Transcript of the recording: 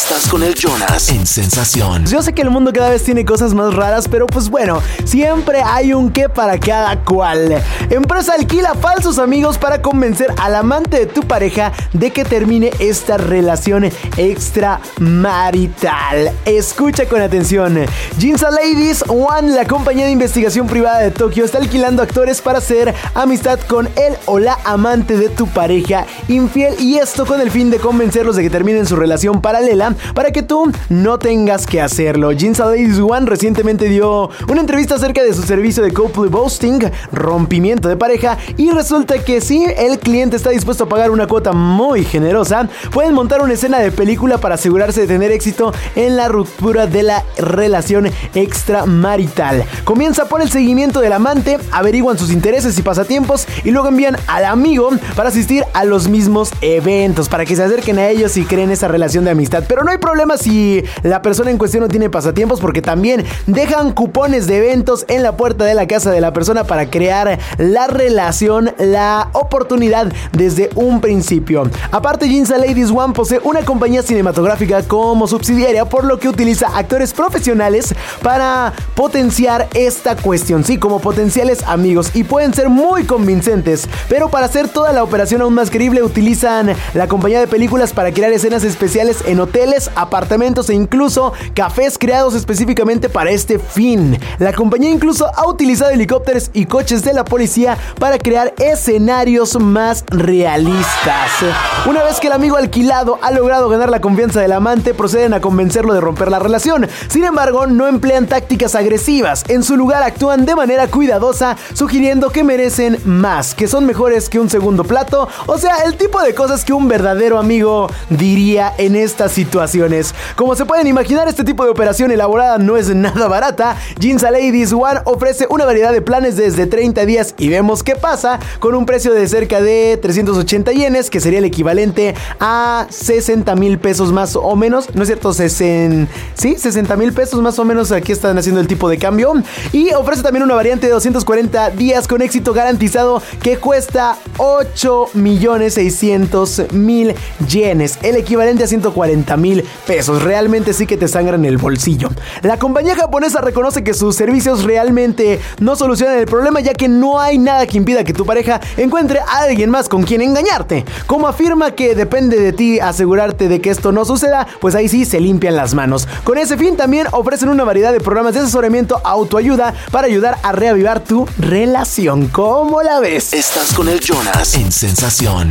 Estás con el Jonas en Sensación. Yo sé que el mundo cada vez tiene cosas más raras, pero pues bueno, siempre hay un qué para cada cual. Empresa alquila falsos amigos para convencer al amante de tu pareja de que termine esta relación extramarital. Escucha con atención. Jinza Ladies One, la compañía de investigación privada de Tokio, está alquilando actores para hacer amistad con él o la amante de tu pareja infiel y esto con el fin de convencerlos de que terminen su relación paralela para que tú no tengas que hacerlo. Jinza Ladies One recientemente dio una entrevista acerca de su servicio de couple boasting, rompimiento de pareja y resulta que si el cliente está dispuesto a pagar una cuota muy generosa, pueden montar una escena de película para asegurarse de tener éxito en la ruptura de la relación extramarital. Comienza por el seguimiento del amante, averiguan sus intereses y pasatiempos y luego envían al amigo para asistir a los mismos eventos, para que se acerquen a ellos y creen esa relación de amistad. Pero no hay problema si la persona en cuestión no tiene pasatiempos porque también dejan cupones de eventos en la puerta de la casa de la persona para crear la relación, la oportunidad desde un principio. Aparte, Ginza Ladies One posee una compañía cinematográfica como subsidiaria, por lo que utiliza actores profesionales para potenciar esta cuestión. Sí, como potenciales amigos y pueden ser muy convincentes, pero para hacer toda la operación aún más creíble utilizan la compañía de películas para crear escenas especiales en hoteles, apartamentos e incluso cafés creados específicamente para este fin. La compañía incluso ha utilizado helicópteros y coches de la policía para crear escenarios más realistas. Una vez que el amigo alquilado ha logrado ganar la confianza del amante, proceden a convencerlo de romper la relación. Sin embargo, no emplean tácticas agresivas. En su lugar actúan de manera cuidadosa, sugiriendo que merecen más, que son mejores que un segundo plato, o sea, el tipo de cosas que un verdadero amigo diría en estas situaciones. Como se pueden imaginar, este tipo de operación elaborada no es nada barata. Jinza Ladies One ofrece una variedad de planes desde 30 días y vemos qué pasa con un precio de cerca de 380 yenes, que sería el equivalente a 60 mil pesos más o menos. ¿No es cierto? sí, 60 mil pesos más o menos. Aquí están haciendo el tipo de cambio. Y ofrece también una variante de 240 días con éxito garantizado que cuesta 8 millones 600 mil yenes, el equivalente a 140 mil pesos. Realmente sí que te sangran el bolsillo. La compañía japonesa reconoce que sus servicios realmente no solucionan el problema ya que no nada que impida que tu pareja encuentre a alguien más con quien engañarte. Como afirma que depende de ti asegurarte de que esto no suceda, pues ahí sí se limpian las manos. Con ese fin también ofrecen una variedad de programas de asesoramiento autoayuda para ayudar a reavivar tu relación. ¿Cómo la ves? Estás con el Jonas en Sensación.